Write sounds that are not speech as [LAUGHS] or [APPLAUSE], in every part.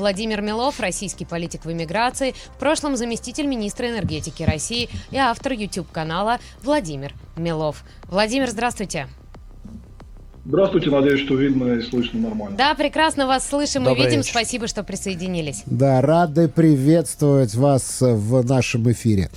Владимир Милов, российский политик в эмиграции, в прошлом заместитель министра энергетики России и автор YouTube-канала Владимир Милов. Владимир, здравствуйте. Здравствуйте, надеюсь, что видно и слышно нормально. Да, прекрасно вас слышим Добрый и видим. Вечер. Спасибо, что присоединились. Да, рады приветствовать вас в нашем эфире.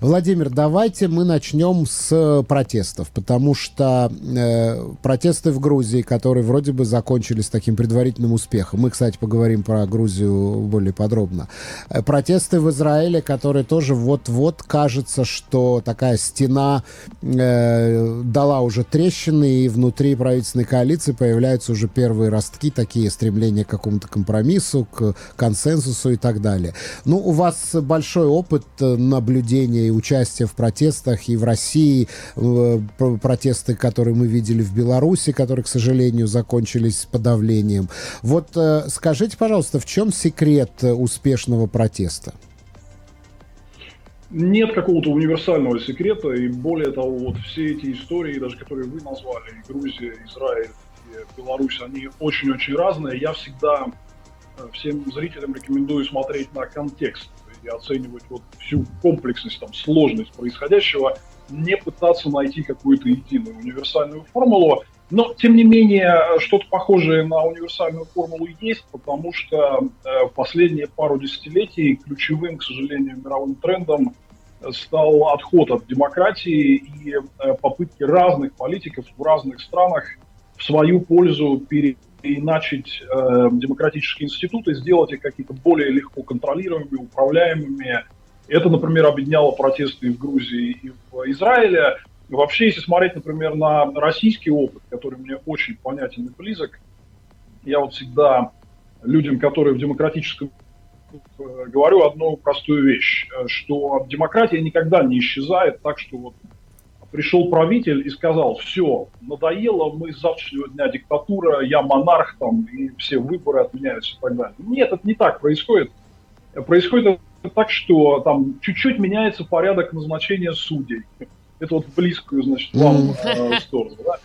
Владимир, давайте мы начнем с протестов, потому что э, протесты в Грузии, которые вроде бы закончились таким предварительным успехом. Мы, кстати, поговорим про Грузию более подробно. Э, протесты в Израиле, которые тоже вот-вот кажется, что такая стена э, дала уже трещины, и внутри правительства правительственной коалиции появляются уже первые ростки, такие стремления к какому-то компромиссу, к консенсусу и так далее. Ну, у вас большой опыт э, наблюдения и участия в протестах и в России, э, протесты, которые мы видели в Беларуси, которые, к сожалению, закончились подавлением. Вот э, скажите, пожалуйста, в чем секрет успешного протеста? Нет какого-то универсального секрета, и более того, вот все эти истории, даже которые вы назвали, и Грузия, Израиль, и Беларусь, они очень-очень разные. Я всегда э, всем зрителям рекомендую смотреть на контекст и оценивать вот всю комплексность, там, сложность происходящего, не пытаться найти какую-то единую универсальную формулу. Но, тем не менее, что-то похожее на универсальную формулу есть, потому что э, в последние пару десятилетий ключевым, к сожалению, мировым трендом стал отход от демократии и э, попытки разных политиков в разных странах в свою пользу переиначить э, демократические институты, сделать их какие-то более легко контролируемыми, управляемыми. Это, например, объединяло протесты и в Грузии, и в Израиле. Вообще, если смотреть, например, на российский опыт, который мне очень понятен и близок, я вот всегда людям, которые в демократическом говорю одну простую вещь, э, что демократия никогда не исчезает так, что вот пришел правитель и сказал, все, надоело, мы с завтрашнего дня диктатура, я монарх там, и все выборы отменяются и так далее. Нет, это не так происходит. Происходит так, что там чуть-чуть меняется порядок назначения судей это вот близкую, значит, вам э, сторону, да.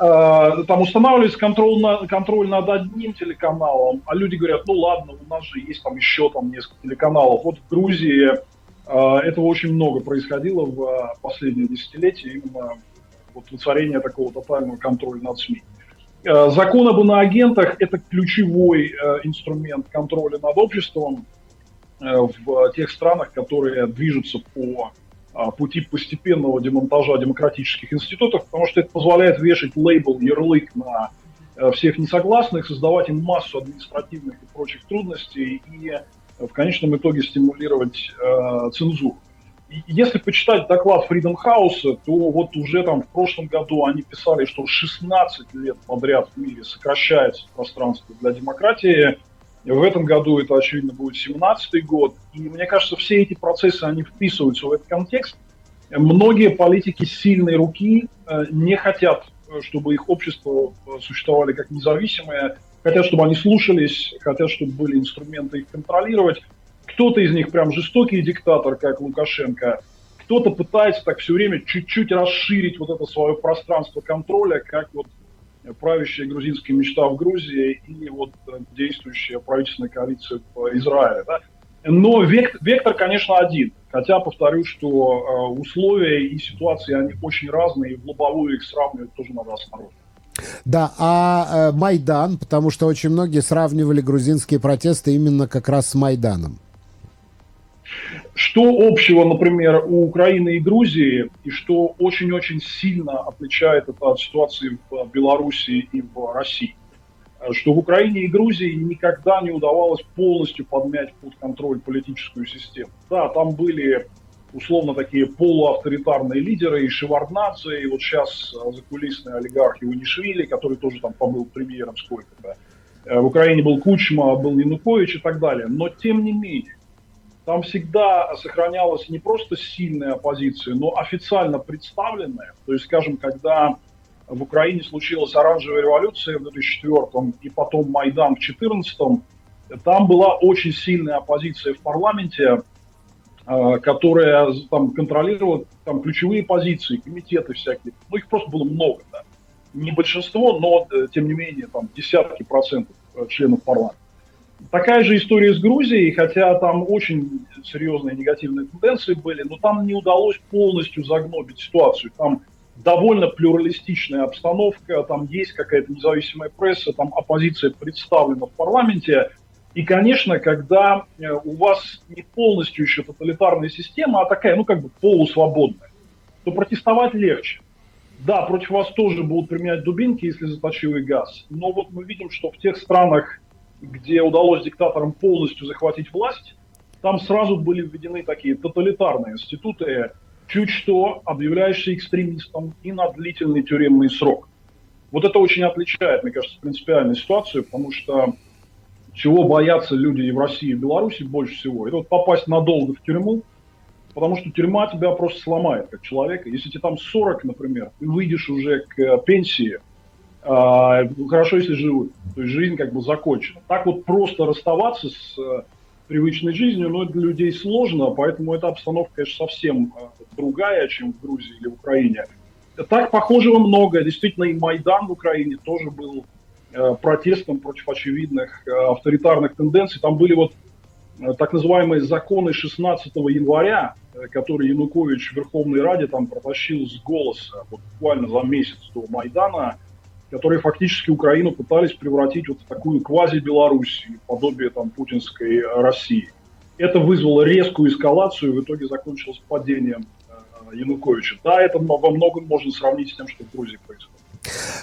Э, там устанавливается контроль, на, контроль над одним телеканалом, а люди говорят, ну ладно, у нас же есть там еще там несколько телеканалов. Вот в Грузии э, этого очень много происходило в э, последние десятилетия, именно вот воцарение такого тотального контроля над СМИ. Закон об иноагентах – это ключевой инструмент контроля над обществом в тех странах, которые движутся по пути постепенного демонтажа демократических институтов, потому что это позволяет вешать лейбл, ярлык на э, всех несогласных, создавать им массу административных и прочих трудностей и э, в конечном итоге стимулировать э, цензуру. И если почитать доклад Freedom House, то вот уже там в прошлом году они писали, что 16 лет подряд в мире сокращается пространство для демократии, в этом году это, очевидно, будет 17 год. И мне кажется, все эти процессы, они вписываются в этот контекст. Многие политики сильной руки э, не хотят, э, чтобы их общество э, существовали как независимые, хотят, чтобы они слушались, хотят, чтобы были инструменты их контролировать. Кто-то из них прям жестокий диктатор, как Лукашенко, кто-то пытается так все время чуть-чуть расширить вот это свое пространство контроля, как вот правящая грузинская мечта в Грузии и вот э, действующая правительственная коалиция в Израиле. Да? Но вектор, вектор, конечно, один. Хотя, повторю, что э, условия и ситуации, они очень разные, и в лобовую их сравнивать тоже надо осторожно. Да, а э, Майдан, потому что очень многие сравнивали грузинские протесты именно как раз с Майданом. Что общего, например, у Украины и Грузии, и что очень-очень сильно отличает это от ситуации в Беларуси и в России? Что в Украине и Грузии никогда не удавалось полностью подмять под контроль политическую систему. Да, там были условно такие полуавторитарные лидеры, и Шеварднадзе, и вот сейчас закулисный олигарх Иванишвили, который тоже там побыл премьером сколько-то. В Украине был Кучма, был Янукович и так далее. Но тем не менее, там всегда сохранялась не просто сильная оппозиция, но официально представленная. То есть, скажем, когда в Украине случилась оранжевая революция в 2004 и потом Майдан в 2014, там была очень сильная оппозиция в парламенте, э, которая там контролировала там, ключевые позиции, комитеты всякие. Ну, их просто было много, да. Не большинство, но, э, тем не менее, там десятки процентов э, членов парламента. Такая же история с Грузией, хотя там очень серьезные негативные тенденции были, но там не удалось полностью загнобить ситуацию. Там довольно плюралистичная обстановка, там есть какая-то независимая пресса, там оппозиция представлена в парламенте. И, конечно, когда э, у вас не полностью еще тоталитарная система, а такая, ну, как бы полусвободная, то протестовать легче. Да, против вас тоже будут применять дубинки, если заточивый газ. Но вот мы видим, что в тех странах, где удалось диктаторам полностью захватить власть, там сразу были введены такие тоталитарные институты, чуть что объявляешься экстремистом и на длительный тюремный срок. Вот это очень отличает, мне кажется, принципиальную ситуацию, потому что чего боятся люди и в России, и в Беларуси больше всего, это вот попасть надолго в тюрьму, потому что тюрьма тебя просто сломает как человека. Если тебе там 40, например, ты выйдешь уже к пенсии, хорошо, если живут. То есть жизнь как бы закончена. Так вот просто расставаться с э, привычной жизнью, но для людей сложно, поэтому эта обстановка, конечно, совсем э, другая, чем в Грузии или в Украине. Так похожего много. Действительно, и Майдан в Украине тоже был э, протестом против очевидных авторитарных тенденций. Там были вот так называемые законы 16 января, которые Янукович в Верховной Раде там протащил с голоса вот буквально за месяц до Майдана – которые фактически Украину пытались превратить вот в такую квази-Белоруссию, подобие там путинской России. Это вызвало резкую эскалацию, в итоге закончилось падением э, Януковича. Да, это во многом можно сравнить с тем, что в Грузии происходит.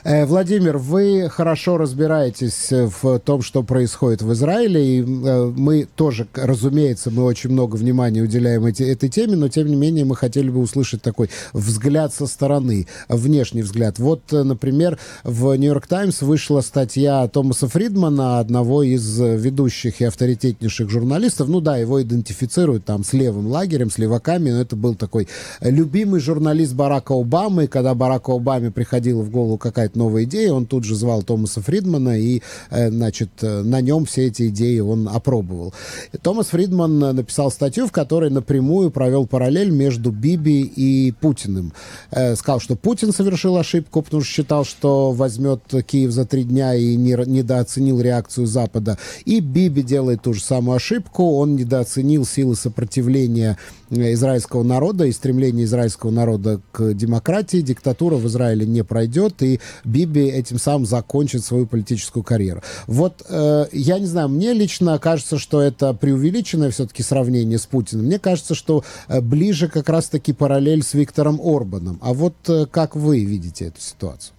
Э, Владимир, вы хорошо разбираетесь в том, что происходит в Израиле, и э, мы тоже, разумеется, мы очень много внимания уделяем эти, этой теме, но тем не менее мы хотели бы услышать такой взгляд со стороны, внешний взгляд. Вот, э, например, в «Нью-Йорк Таймс» вышла статья Томаса Фридмана, одного из ведущих и авторитетнейших журналистов. Ну да, его идентифицируют там с левым лагерем, с леваками, но это был такой любимый журналист Барака Обамы, когда Бараку Обаме приходило в голову какая-то новая идея, он тут же звал Томаса Фридмана, и, э, значит, э, на нем все эти идеи он опробовал. Томас Фридман написал статью, в которой напрямую провел параллель между Биби и Путиным. Э, сказал, что Путин совершил ошибку, потому что считал, что возьмет Киев за три дня и не, недооценил реакцию Запада. И Биби делает ту же самую ошибку, он недооценил силы сопротивления израильского народа и стремление израильского народа к демократии. Диктатура в Израиле не пройдет, и Биби этим самым закончит свою политическую карьеру. Вот э, я не знаю, мне лично кажется, что это преувеличенное все-таки сравнение с Путиным. Мне кажется, что э, ближе как раз-таки параллель с Виктором Орбаном. А вот э, как вы видите эту ситуацию?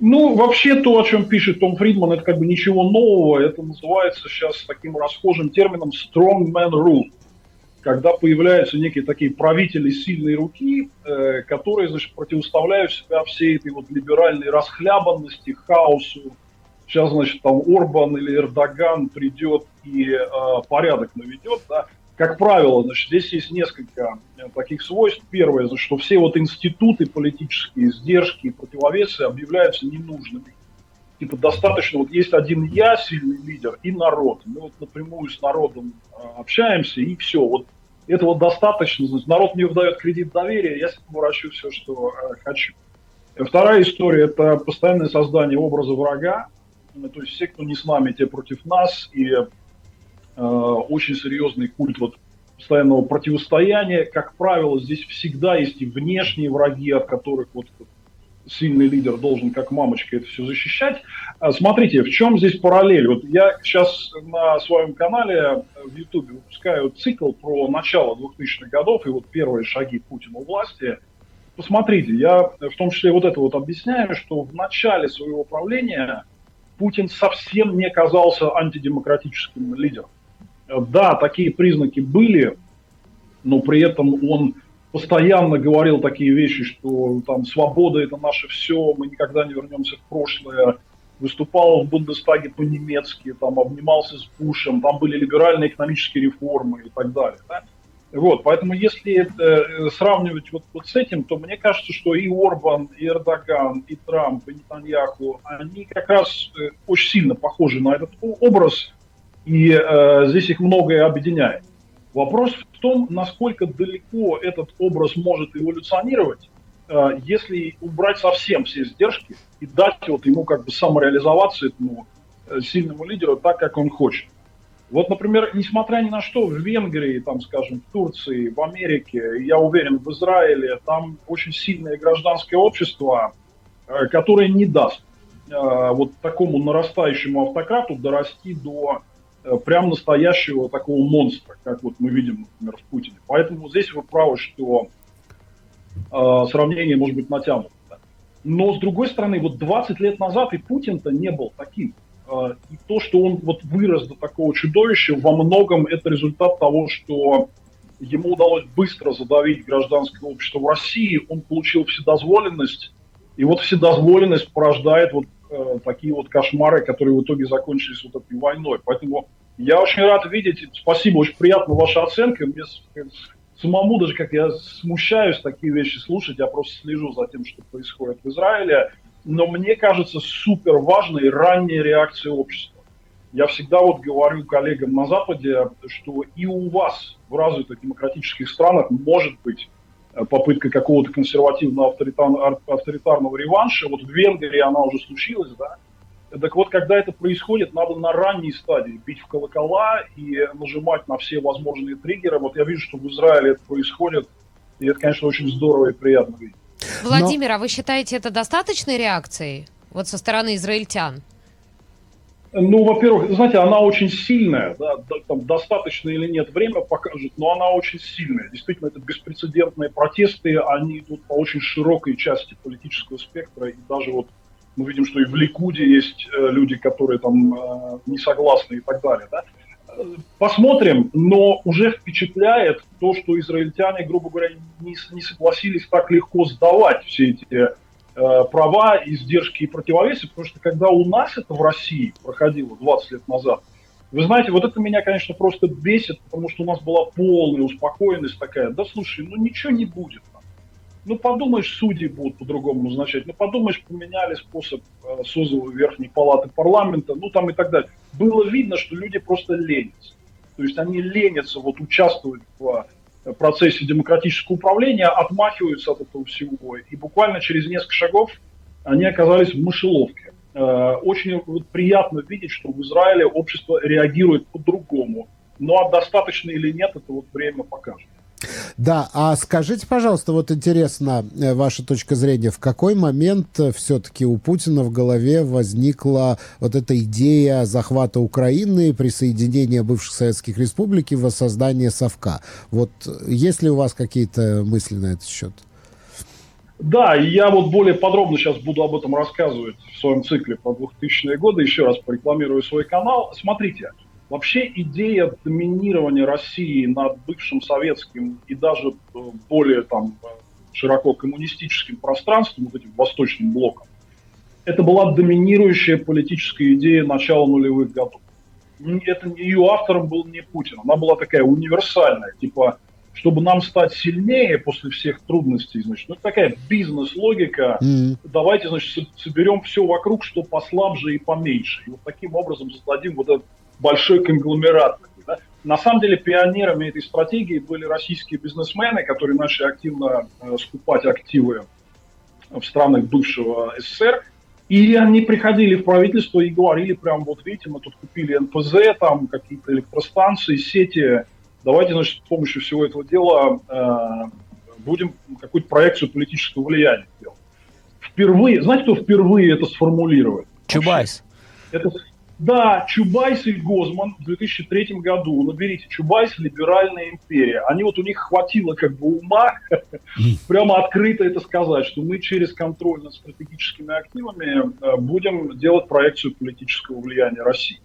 Ну, вообще то, о чем пишет Том Фридман, это как бы ничего нового. Это называется сейчас таким расхожим термином strongman rule когда появляются некие такие правители сильной руки, э, которые, значит, противоставляют себя всей этой вот либеральной расхлябанности, хаосу. Сейчас, значит, там Орбан или Эрдоган придет и э, порядок наведет, да. Как правило, значит, здесь есть несколько э, таких свойств. Первое, значит, что все вот институты политические, сдержки и противовесы объявляются ненужными типа достаточно, вот есть один я, сильный лидер, и народ. Мы вот напрямую с народом э, общаемся, и все. Вот этого достаточно. Народ мне выдает кредит доверия, я с ним вращу все, что э, хочу. Вторая история – это постоянное создание образа врага. Ну, то есть все, кто не с нами, те против нас. И э, очень серьезный культ вот постоянного противостояния. Как правило, здесь всегда есть и внешние враги, от которых вот сильный лидер должен как мамочка это все защищать. А, смотрите, в чем здесь параллель? Вот я сейчас на своем канале в YouTube выпускаю цикл про начало 2000-х годов и вот первые шаги Путина у власти. Посмотрите, я в том числе вот это вот объясняю, что в начале своего правления Путин совсем не казался антидемократическим лидером. Да, такие признаки были, но при этом он постоянно говорил такие вещи, что там свобода это наше все, мы никогда не вернемся в прошлое, выступал в Бундестаге по-немецки, там обнимался с Бушем, там были либеральные экономические реформы и так далее. Да? Вот, поэтому если это, э, сравнивать вот, вот с этим, то мне кажется, что и Орбан, и Эрдоган, и Трамп, и Нетаньяху, они как раз э, очень сильно похожи на этот образ, и э, здесь их многое объединяет. Вопрос в том, насколько далеко этот образ может эволюционировать, э, если убрать совсем все сдержки и дать вот ему как бы самореализоваться этому сильному лидеру так, как он хочет. Вот, например, несмотря ни на что, в Венгрии, там, скажем, в Турции, в Америке, я уверен, в Израиле, там очень сильное гражданское общество, э, которое не даст э, вот такому нарастающему автократу дорасти до э, прям настоящего такого монстра, как вот мы видим, например, в Путине. Поэтому здесь вы правы, что сравнение может быть натянуто. Но, с другой стороны, вот 20 лет назад и Путин-то не был таким. А, и то, что он вот вырос до такого чудовища, во многом это результат того, что ему удалось быстро задавить гражданское общество в России, он получил вседозволенность, и вот вседозволенность порождает вот э, такие вот кошмары, которые в итоге закончились вот этой войной. Поэтому я очень рад видеть, спасибо, очень приятна ваша оценка, мне самому даже как я смущаюсь такие вещи слушать, я просто слежу за тем, что происходит в Израиле, но мне кажется супер важной ранняя реакция общества. Я всегда вот говорю коллегам на Западе, что и у вас в развитых демократических странах может быть э, попытка какого-то консервативного авторитарного, авторитарного реванша. Вот в Венгрии она уже случилась, да. Так вот, когда это происходит, надо на ранней стадии бить в колокола и нажимать на все возможные триггеры. Вот я вижу, что в Израиле это происходит, и это, конечно, очень здорово и приятно видеть. Владимир, Но... а вы считаете это достаточной реакцией вот со стороны израильтян? Ну, во-первых, знаете, она очень сильная, да, там, достаточно или нет, время покажет, но она очень сильная. Действительно, это беспрецедентные протесты, они идут по очень широкой части политического спектра, и даже вот мы видим, что и в Ликуде есть э, люди, которые там э, не согласны и так далее, да. Посмотрим, но уже впечатляет то, что израильтяне, грубо говоря, не, не согласились так легко сдавать все эти права, издержки и противовесы, потому что когда у нас это в России проходило 20 лет назад, вы знаете, вот это меня, конечно, просто бесит, потому что у нас была полная успокоенность такая, да слушай, ну ничего не будет. Ну, подумаешь, судьи будут по-другому назначать. Ну, подумаешь, поменяли способ э, созыва Верхней Палаты парламента, ну, там и так далее. Было видно, что люди просто ленятся. То есть они ленятся вот участвовать в э, процессе демократического управления, отмахиваются от этого всего. И буквально через несколько шагов они оказались в мышеловке. Э, очень вот, приятно видеть, что в Израиле общество реагирует по-другому. А достаточно или нет, это вот время покажет. Да, а скажите, пожалуйста, вот интересно э, ваша точка зрения, в какой момент э, все-таки у Путина в голове возникла вот эта идея захвата Украины, присоединения бывших советских республик и воссоздания Совка? Вот э, есть ли у вас какие-то мысли на этот счет? Да, и я вот более подробно сейчас буду об этом рассказывать в своем цикле про 2000-е годы. Еще раз порекламирую свой канал. Смотрите, Вообще идея доминирования России над бывшим советским и даже э, более там широко коммунистическим пространством, вот этим восточным блоком, это была доминирующая политическая идея начала нулевых годов. Это, ее автором был не Путин, она была такая универсальная, типа, чтобы нам стать сильнее после всех трудностей, значит, ну, это такая бизнес-логика, mm-hmm. давайте, значит, соберем все вокруг, что послабже и поменьше, и вот таким образом создадим вот этот большой конгломерат. Да? На самом деле пионерами этой стратегии были российские бизнесмены, которые начали активно э, скупать активы в странах бывшего СССР. И они приходили в правительство и говорили прям, вот видите, мы тут купили НПЗ, там какие-то электростанции, сети, давайте, значит, с помощью всего этого дела э, будем какую-то проекцию политического влияния делать. Впервые, знаете, кто впервые это сформулировал? Чубайс. Это, да, Чубайс и Гозман в 2003 году, наберите, Чубайс «Либеральная империя». Они вот у них хватило как бы ума [LAUGHS] прямо открыто это сказать, что мы через контроль над стратегическими активами э, будем делать проекцию политического влияния России.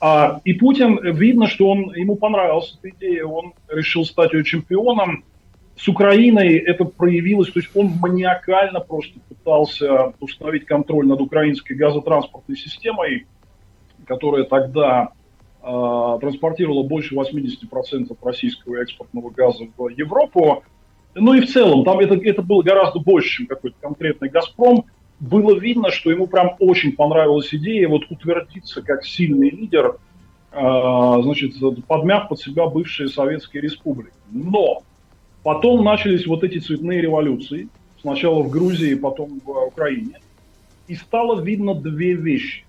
А, и Путин, видно, что он, ему понравилась эта идея, он решил стать ее чемпионом. С Украиной это проявилось, то есть он маниакально просто пытался установить контроль над украинской газотранспортной системой, которая тогда э, транспортировала больше 80% российского экспортного газа в Европу. Ну и в целом, там это, это было гораздо больше, чем какой-то конкретный «Газпром». Было видно, что ему прям очень понравилась идея вот утвердиться как сильный лидер, э, значит, подмяв под себя бывшие советские республики. Но потом начались вот эти цветные революции, сначала в Грузии, потом в Украине, и стало видно две вещи.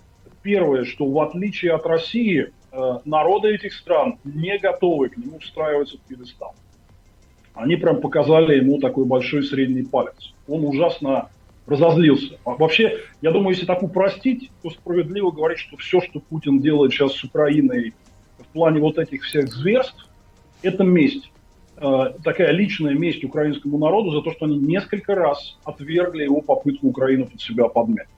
Первое, что в отличие от России, э, народы этих стран не готовы к нему встраиваться в пьедестал. Они прям показали ему такой большой средний палец. Он ужасно разозлился. А вообще, я думаю, если так упростить, то справедливо говорить, что все, что Путин делает сейчас с Украиной в плане вот этих всех зверств, это месть. Э, такая личная месть украинскому народу за то, что они несколько раз отвергли его попытку Украину под себя подмять.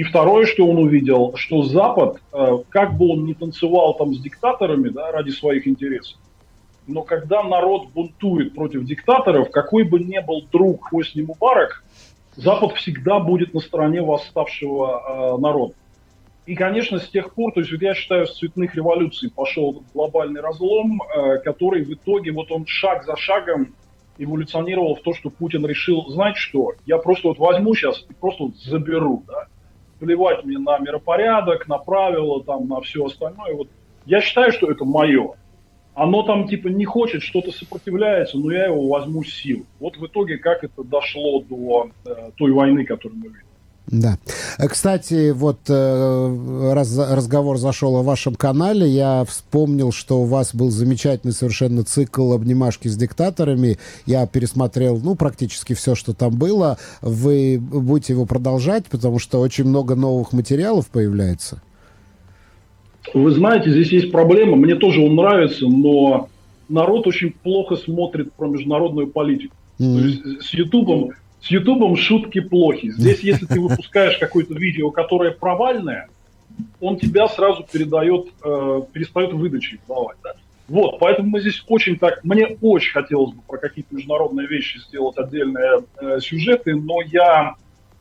И второе, что он увидел, что Запад, э, как бы он ни танцевал там с диктаторами да, ради своих интересов, но когда народ бунтует против диктаторов, какой бы ни был друг Хосни Мубарак, Запад всегда будет на стороне восставшего э, народа. И, конечно, с тех пор, то есть вот я считаю, с цветных революций пошел глобальный разлом, э, который в итоге, вот он шаг за шагом эволюционировал в то, что Путин решил, знаете что, я просто вот возьму сейчас и просто вот заберу, да, плевать мне на миропорядок, на правила, там, на все остальное. Вот я считаю, что это мое. Оно там типа не хочет, что-то сопротивляется, но я его возьму сил. Вот в итоге как это дошло до э, той войны, которую мы видим. Да. Э, кстати, вот э, раз разговор зашел о вашем канале, я вспомнил, что у вас был замечательный совершенно цикл обнимашки с диктаторами. Я пересмотрел, ну, практически все, что там было. Вы будете его продолжать, потому что очень много новых материалов появляется. Вы знаете, здесь есть проблема. Мне тоже он нравится, но народ очень плохо смотрит про международную политику. Mm-hmm. То есть с Ютубом с Ютубом шутки плохи. Здесь, если ты выпускаешь какое-то видео, которое провальное, он тебя сразу передает, э, перестает выдачи давать. Да? Вот, поэтому мы здесь очень так... Мне очень хотелось бы про какие-то международные вещи сделать отдельные э, сюжеты, но я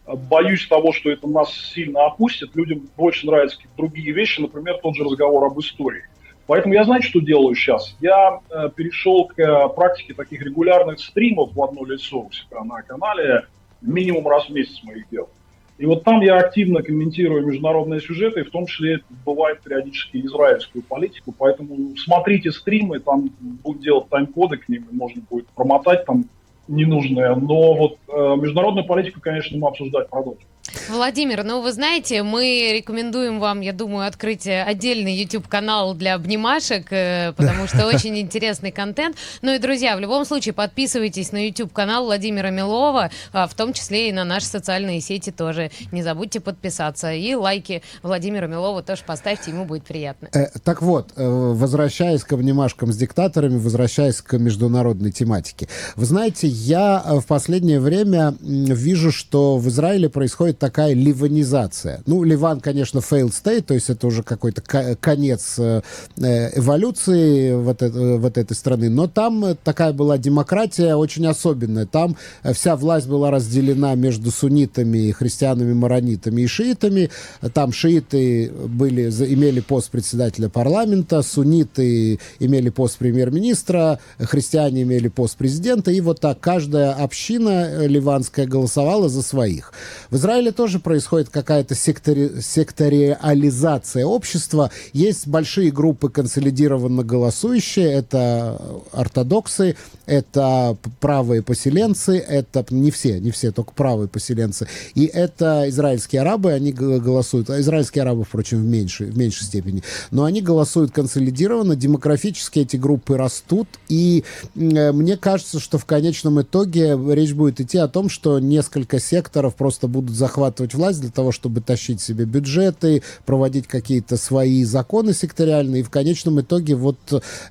боюсь того, что это нас сильно опустит. Людям больше нравятся другие вещи, например, тот же разговор об истории. Поэтому я, знаете, что делаю сейчас? Я э, перешел к э, практике таких регулярных стримов в одно лицо у себя на канале. Минимум раз в месяц мы их делаем. И вот там я активно комментирую международные сюжеты, в том числе бывает периодически израильскую политику. Поэтому смотрите стримы, там будут делать тайм-коды к ним, можно будет промотать там ненужное. Но вот э, международную политику, конечно, мы обсуждать продолжим. Владимир, ну вы знаете, мы рекомендуем вам, я думаю, открыть отдельный YouTube-канал для обнимашек, э, потому что очень интересный контент. Ну и, друзья, в любом случае подписывайтесь на YouTube-канал Владимира Милова, а, в том числе и на наши социальные сети тоже. Не забудьте подписаться. И лайки Владимира Милова тоже поставьте, ему будет приятно. Э, так вот, э, возвращаясь к обнимашкам с диктаторами, возвращаясь к международной тематике. Вы знаете, я в последнее время вижу, что в Израиле происходит такая ливанизация. Ну, Ливан, конечно, failed state, то есть это уже какой-то конец э, э, эволюции вот, это, вот этой страны. Но там такая была демократия очень особенная. Там вся власть была разделена между суннитами, христианами, маронитами и шиитами. Там шииты были, имели пост председателя парламента, сунниты имели пост премьер-министра, христиане имели пост президента. И вот так каждая община ливанская голосовала за своих. В Израиле Израиле тоже происходит какая-то сектори... секториализация общества. Есть большие группы консолидированно голосующие. Это ортодоксы, это правые поселенцы, это не все, не все, только правые поселенцы. И это израильские арабы, они голосуют. А израильские арабы, впрочем, в меньшей, в меньшей степени. Но они голосуют консолидированно, демографически эти группы растут. И э, мне кажется, что в конечном итоге речь будет идти о том, что несколько секторов просто будут захватывать захватывать власть для того, чтобы тащить себе бюджеты, проводить какие-то свои законы секториальные. И в конечном итоге вот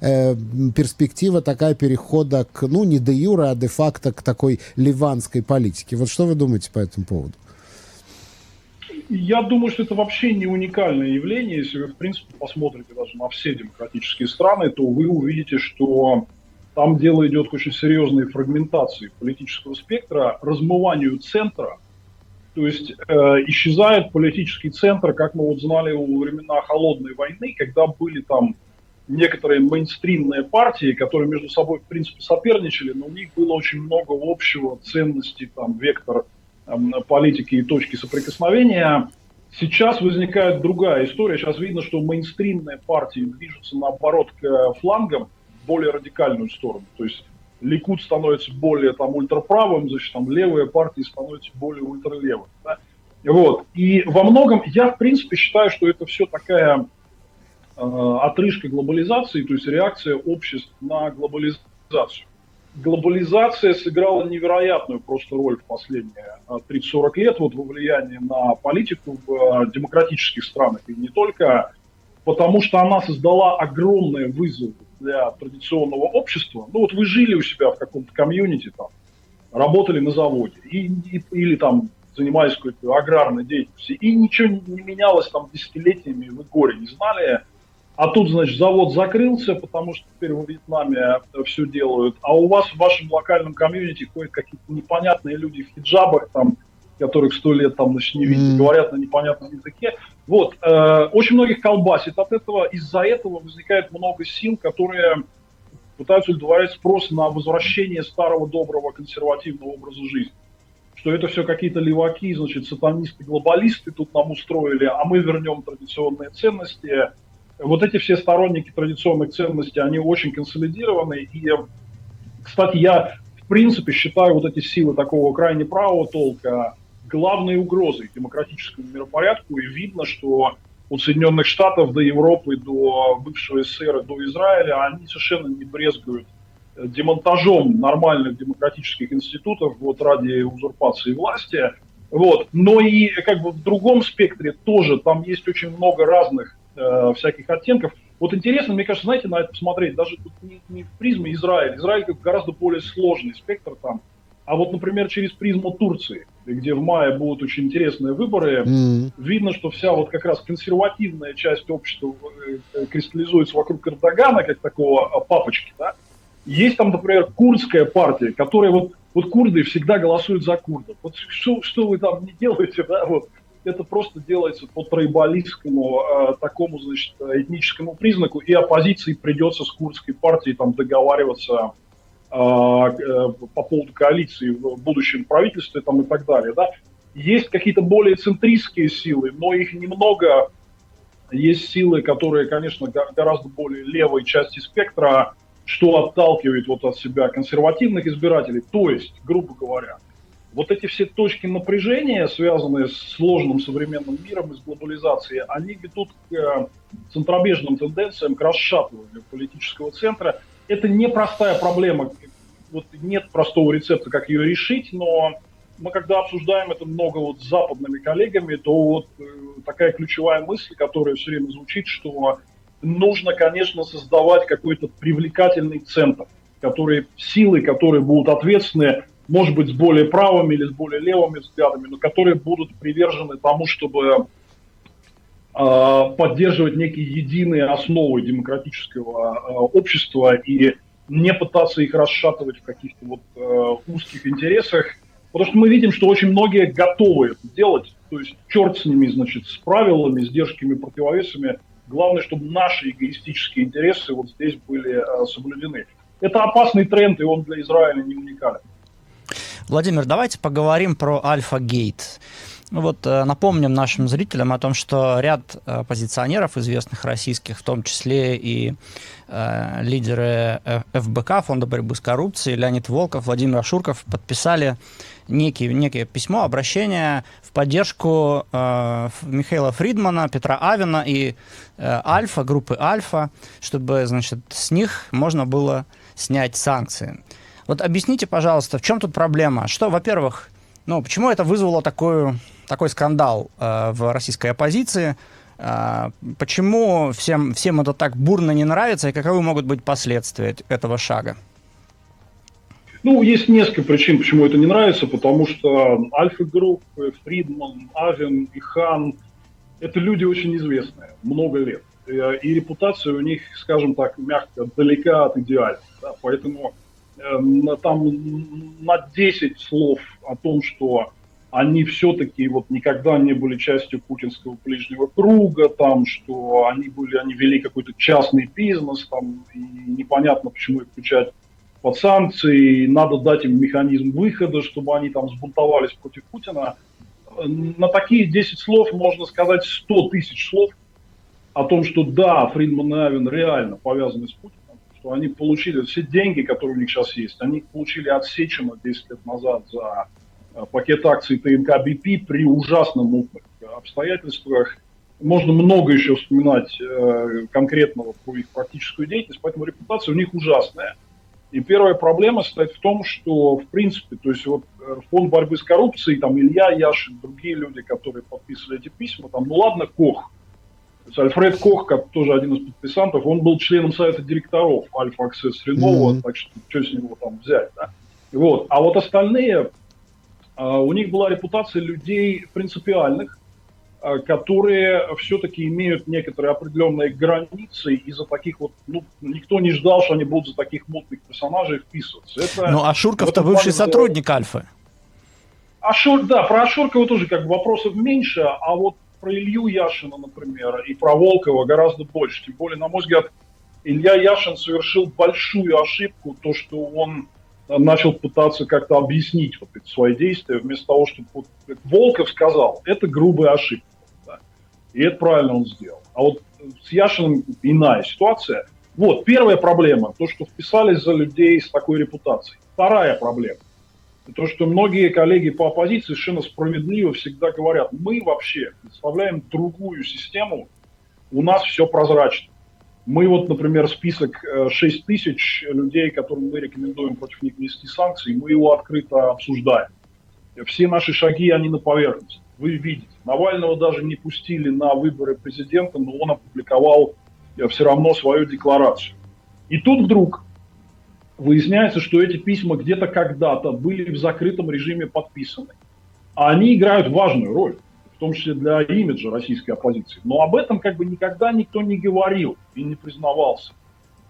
э, перспектива такая перехода к, ну, не де юра, а де-факто к такой ливанской политике. Вот что вы думаете по этому поводу? Я думаю, что это вообще не уникальное явление. Если вы, в принципе, посмотрите даже на все демократические страны, то вы увидите, что там дело идет к очень серьезной фрагментации политического спектра, размыванию центра – то есть э, исчезает политический центр, как мы вот знали во времена холодной войны, когда были там некоторые мейнстримные партии, которые между собой, в принципе, соперничали, но у них было очень много общего ценностей, там, вектор э, политики и точки соприкосновения. Сейчас возникает другая история. Сейчас видно, что мейнстримные партии движутся, наоборот, к флангам, более радикальную сторону. То есть Ликуд становится более там ультраправым, значит, там левые партии становятся более ультралевым. Да? Вот. И во многом я, в принципе, считаю, что это все такая э, отрыжка глобализации, то есть реакция обществ на глобализацию. Глобализация сыграла невероятную просто роль в последние 30-40 лет вот во влиянии на политику в демократических странах, и не только, потому что она создала огромные вызовы для традиционного общества. Ну вот вы жили у себя в каком-то комьюнити, там, работали на заводе, и, и, или там занимались какой-то аграрной деятельностью, и ничего не менялось там десятилетиями, вы горе не знали, а тут, значит, завод закрылся, потому что теперь в Вьетнаме все делают, а у вас в вашем локальном комьюнити ходят какие-то непонятные люди в хиджабах, там, которых сто лет там, значит, не видели, говорят на непонятном языке. Вот, э, очень многих колбасит от этого, из-за этого возникает много сил, которые пытаются удовлетворять спрос на возвращение старого доброго консервативного образа жизни что это все какие-то леваки, значит, сатанисты, глобалисты тут нам устроили, а мы вернем традиционные ценности. Вот эти все сторонники традиционных ценностей, они очень консолидированы. И, кстати, я в принципе считаю вот эти силы такого крайне правого толка главной угрозой демократическому миропорядку. И видно, что от Соединенных Штатов до Европы, до бывшего СССР, до Израиля, они совершенно не брезгуют демонтажом нормальных демократических институтов вот ради узурпации власти. Вот. Но и как бы в другом спектре тоже там есть очень много разных э, всяких оттенков. Вот интересно, мне кажется, знаете, на это посмотреть, даже тут не, не в призме Израиля. Израиль гораздо более сложный спектр там. А вот, например, через призму Турции, где в мае будут очень интересные выборы, mm. видно, что вся вот как раз консервативная часть общества э, кристаллизуется вокруг Эрдогана, как такого папочки, да, есть там, например, курдская партия, которая вот, вот курды всегда голосуют за курдов. Вот что, что вы там не делаете, да, вот это просто делается по тройбалистскому э, такому, значит, этническому признаку, и оппозиции придется с курдской партией там договариваться э, э, по поводу коалиции в будущем правительстве там и так далее, да. Есть какие-то более центристские силы, но их немного. Есть силы, которые, конечно, гораздо более левой части спектра, что отталкивает вот от себя консервативных избирателей. То есть, грубо говоря, вот эти все точки напряжения, связанные с сложным современным миром и с глобализацией, они ведут к э, центробежным тенденциям, к расшатыванию политического центра. Это непростая проблема, вот нет простого рецепта, как ее решить, но мы когда обсуждаем это много вот с западными коллегами, то вот э, такая ключевая мысль, которая все время звучит, что нужно, конечно, создавать какой-то привлекательный центр, которые, силы, которые будут ответственны, может быть, с более правыми или с более левыми взглядами, но которые будут привержены тому, чтобы поддерживать некие единые основы демократического э, общества и не пытаться их расшатывать в каких-то вот э, узких интересах, потому что мы видим, что очень многие готовы это делать, то есть черт с ними, значит, с правилами, сдержками, противовесами, Главное, чтобы наши эгоистические интересы вот здесь были э, соблюдены. Это опасный тренд, и он для Израиля не уникален. Владимир, давайте поговорим про Альфа-Гейт. Ну вот э, напомним нашим зрителям о том, что ряд э, позиционеров известных российских, в том числе и э, лидеры ФБК, Фонда борьбы с коррупцией, Леонид Волков, Владимир Ашурков подписали некие, некие письмо, обращение в поддержку э, Михаила Фридмана, Петра Авина и э, Альфа, группы Альфа, чтобы, значит, с них можно было снять санкции. Вот объясните, пожалуйста, в чем тут проблема? Что, во-первых, ну, почему это вызвало такую, такой скандал э, в российской оппозиции? Э, почему всем, всем это так бурно не нравится и каковы могут быть последствия этого шага? Ну, есть несколько причин, почему это не нравится, потому что Alfa Group, Фридман, Авен и Хан – это люди очень известные, много лет. И репутация у них, скажем так, мягко, далека от идеальной. Да? Поэтому э, там на 10 слов о том, что они все-таки вот никогда не были частью путинского ближнего круга, там, что они были, они вели какой-то частный бизнес, там, и непонятно, почему их включать под санкции, надо дать им механизм выхода, чтобы они там сбунтовались против Путина. На такие 10 слов можно сказать 100 тысяч слов о том, что да, Фридман и Авен реально повязаны с Путиным, что они получили все деньги, которые у них сейчас есть, они получили от 10 лет назад за пакет акций ТНК БП при ужасном обстоятельствах. Можно много еще вспоминать э, конкретного про их практическую деятельность, поэтому репутация у них ужасная. И первая проблема состоит в том, что, в принципе, то есть вот э, фонд борьбы с коррупцией, там Илья Яшин, другие люди, которые подписывали эти письма, там, ну ладно, Кох, есть Альфред Кох, как тоже один из подписантов, он был членом совета директоров Альфа Аксесс Ренова, mm-hmm. так что что с него там взять, да? Вот. А вот остальные, а, у них была репутация людей принципиальных, а, которые все-таки имеют некоторые определенные границы, и за таких вот, ну, никто не ждал, что они будут за таких мутных персонажей вписываться. Это, ну, а Шурков-то бывший сотрудник Альфы. Ашур, да, про Ашуркова тоже как бы вопросов меньше, а вот про Илью Яшина, например, и про Волкова гораздо больше. Тем более, на мой взгляд, Илья Яшин совершил большую ошибку, то, что он начал пытаться как-то объяснить вот эти свои действия, вместо того, чтобы вот, Волков сказал, это грубая ошибка. Да. И это правильно он сделал. А вот с Яшиным иная ситуация. Вот, первая проблема, то, что вписались за людей с такой репутацией. Вторая проблема, то, что многие коллеги по оппозиции совершенно справедливо всегда говорят, мы вообще представляем другую систему, у нас все прозрачно. Мы вот, например, список 6 э, тысяч людей, которым мы рекомендуем против них ввести санкции, мы его открыто обсуждаем. Все наши шаги, они на поверхности. Вы видите, Навального даже не пустили на выборы президента, но он опубликовал э, все равно свою декларацию. И тут вдруг выясняется, что эти письма где-то когда-то были в закрытом режиме подписаны. А они играют важную роль в том числе для имиджа российской оппозиции. Но об этом как бы никогда никто не говорил и не признавался.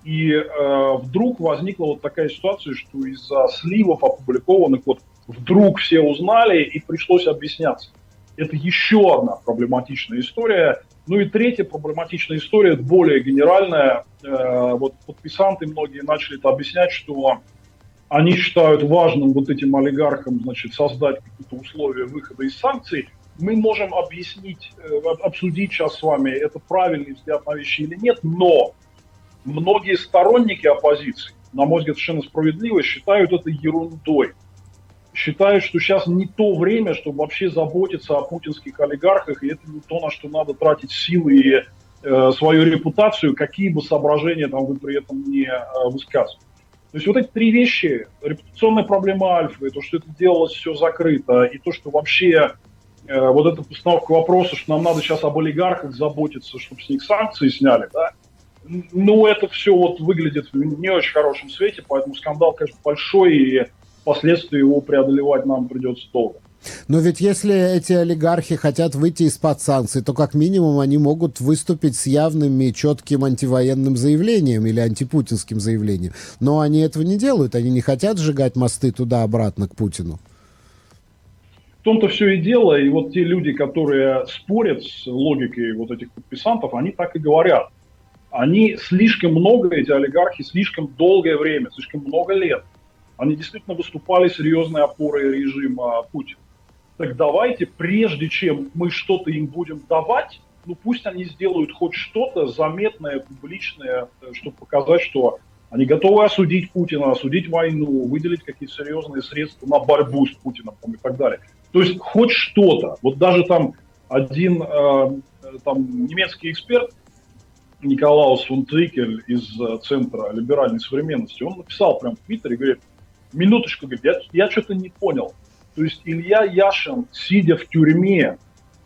И э, вдруг возникла вот такая ситуация, что из-за сливов опубликованных вот вдруг все узнали и пришлось объясняться. Это еще одна проблематичная история. Ну и третья проблематичная история, более генеральная. Э, вот подписанты многие начали это объяснять, что они считают важным вот этим олигархам значит, создать какие-то условия выхода из санкций, мы можем объяснить, э, обсудить сейчас с вами, это правильный взгляд на вещи или нет, но многие сторонники оппозиции, на мой взгляд, совершенно справедливо, считают это ерундой. Считают, что сейчас не то время, чтобы вообще заботиться о путинских олигархах, и это не то, на что надо тратить силы и э, свою репутацию, какие бы соображения там вы при этом не э, высказывали. То есть вот эти три вещи, репутационная проблема Альфа, и то, что это делалось все закрыто, и то, что вообще Э, вот эта постановка вопроса, что нам надо сейчас об олигархах заботиться, чтобы с них санкции сняли, да, ну, это все вот выглядит в не очень хорошем свете, поэтому скандал, конечно, большой, и последствия его преодолевать нам придется долго. Но ведь если эти олигархи хотят выйти из-под санкций, то как минимум они могут выступить с явным и четким антивоенным заявлением или антипутинским заявлением. Но они этого не делают, они не хотят сжигать мосты туда-обратно к Путину том-то все и дело, и вот те люди, которые спорят с логикой вот этих подписантов, они так и говорят. Они слишком много, эти олигархи, слишком долгое время, слишком много лет, они действительно выступали серьезной опорой режима Путина. Так давайте, прежде чем мы что-то им будем давать, ну пусть они сделают хоть что-то заметное, публичное, э, чтобы показать, что они готовы осудить Путина, осудить войну, выделить какие-то серьезные средства на борьбу с Путиным и так далее. То есть хоть что-то. Вот даже там один э, там, немецкий эксперт, Николаус фон Трикель из э, Центра либеральной современности, он написал прям в Твиттере, говорит, минуточку, говорит, я, я что-то не понял. То есть Илья Яшин, сидя в тюрьме,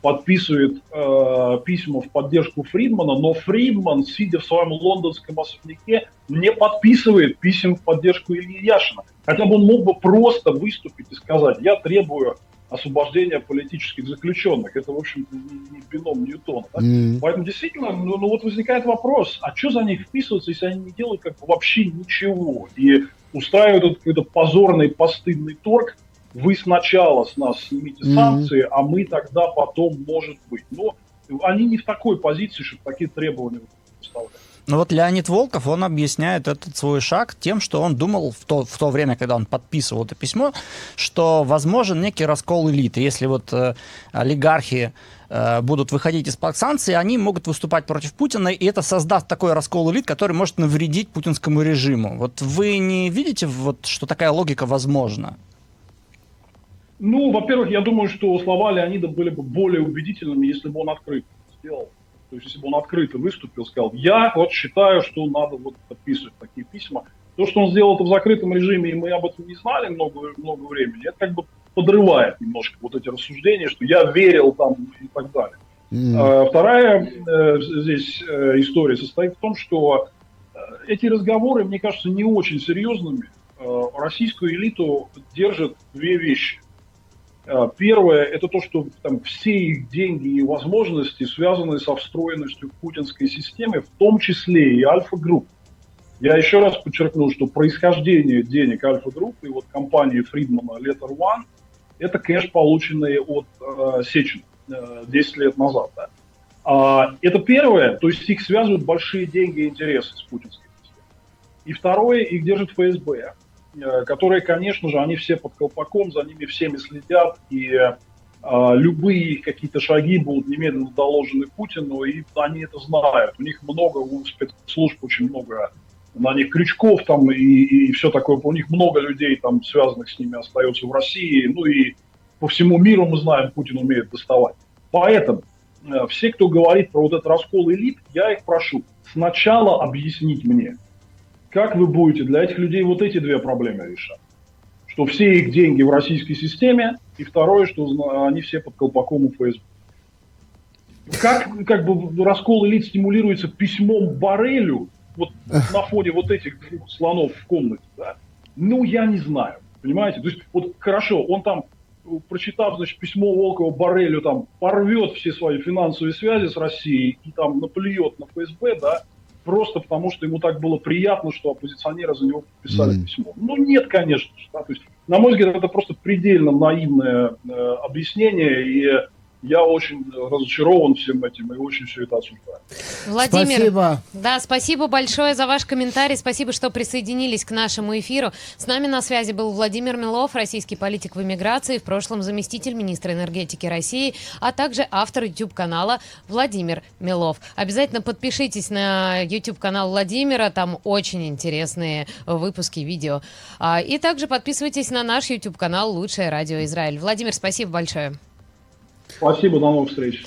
подписывает э, письма в поддержку Фридмана, но Фридман, сидя в своем лондонском особняке, не подписывает писем в поддержку Ильи Яшина. Хотя бы он мог бы просто выступить и сказать, я требую освобождения политических заключенных. Это, в общем не бином Ньютона. Да? Mm-hmm. Поэтому действительно, ну, ну вот возникает вопрос, а что за них вписываться, если они не делают как бы вообще ничего и устраивают какой-то позорный, постыдный торг, вы сначала с нас снимите санкции, mm-hmm. а мы тогда потом, может быть. Но они не в такой позиции, чтобы такие требования выставлять. Ну вот Леонид Волков, он объясняет этот свой шаг тем, что он думал в то, в то время, когда он подписывал это письмо, что возможен некий раскол элиты. Если вот э, олигархи э, будут выходить из-под санкций, они могут выступать против Путина, и это создаст такой раскол элит, который может навредить путинскому режиму. Вот вы не видите, вот, что такая логика возможна? Ну, во-первых, я думаю, что слова Леонида были бы более убедительными, если бы он открыто сделал. То есть, если бы он открыто выступил, сказал, я вот считаю, что надо вот подписывать такие письма. То, что он сделал это в закрытом режиме, и мы об этом не знали много, много времени, это как бы подрывает немножко вот эти рассуждения, что я верил там и так далее. Mm. А, вторая э, здесь э, история состоит в том, что э, эти разговоры, мне кажется, не очень серьезными. Российскую элиту держат две вещи. Э, первое – это то, что там, все их деньги и возможности связаны со встроенностью в путинской системе, в том числе и Альфа-групп. Я еще раз подчеркну, что происхождение денег Альфа-групп и вот компании Фридмана Letter One – это кэш, полученный от э, Сечин э, 10 лет назад. Да. А, это первое, то есть их связывают большие деньги и интересы с путинской системой. И второе, их держит ФСБ. Э, которые, конечно же, они все под колпаком, за ними всеми следят, и э, любые какие-то шаги будут немедленно доложены Путину, и они это знают. У них много, у спецслужб очень много на них крючков там и, и все такое. У них много людей там, связанных с ними, остается в России. Ну и по всему миру мы знаем, Путин умеет доставать. Поэтому э, все, кто говорит про вот этот раскол элит, я их прошу сначала объяснить мне, как вы будете для этих людей вот эти две проблемы решать? Что все их деньги в российской системе, и второе, что они все под колпаком у ФСБ. Как, как бы раскол элит стимулируется письмом Барелю вот на фоне вот этих двух слонов в комнате, да? Ну, я не знаю, понимаете? То есть, вот хорошо, он там, прочитав, значит, письмо Волкова Барелю, там, порвет все свои финансовые связи с Россией и там наплюет на ФСБ, да, просто потому, что ему так было приятно, что оппозиционеры за него писали mm. письмо. Ну, нет, конечно же. Да? То есть, на мой взгляд, это просто предельно наивное э, объяснение, и я очень разочарован всем этим и очень все это осуждаю. Владимир, спасибо. Да, спасибо большое за ваш комментарий. Спасибо, что присоединились к нашему эфиру. С нами на связи был Владимир Милов, российский политик в эмиграции, в прошлом заместитель министра энергетики России, а также автор YouTube-канала Владимир Милов. Обязательно подпишитесь на YouTube-канал Владимира, там очень интересные выпуски видео. А, и также подписывайтесь на наш YouTube-канал «Лучшее радио Израиль». Владимир, спасибо большое. Спасибо, до новых встреч.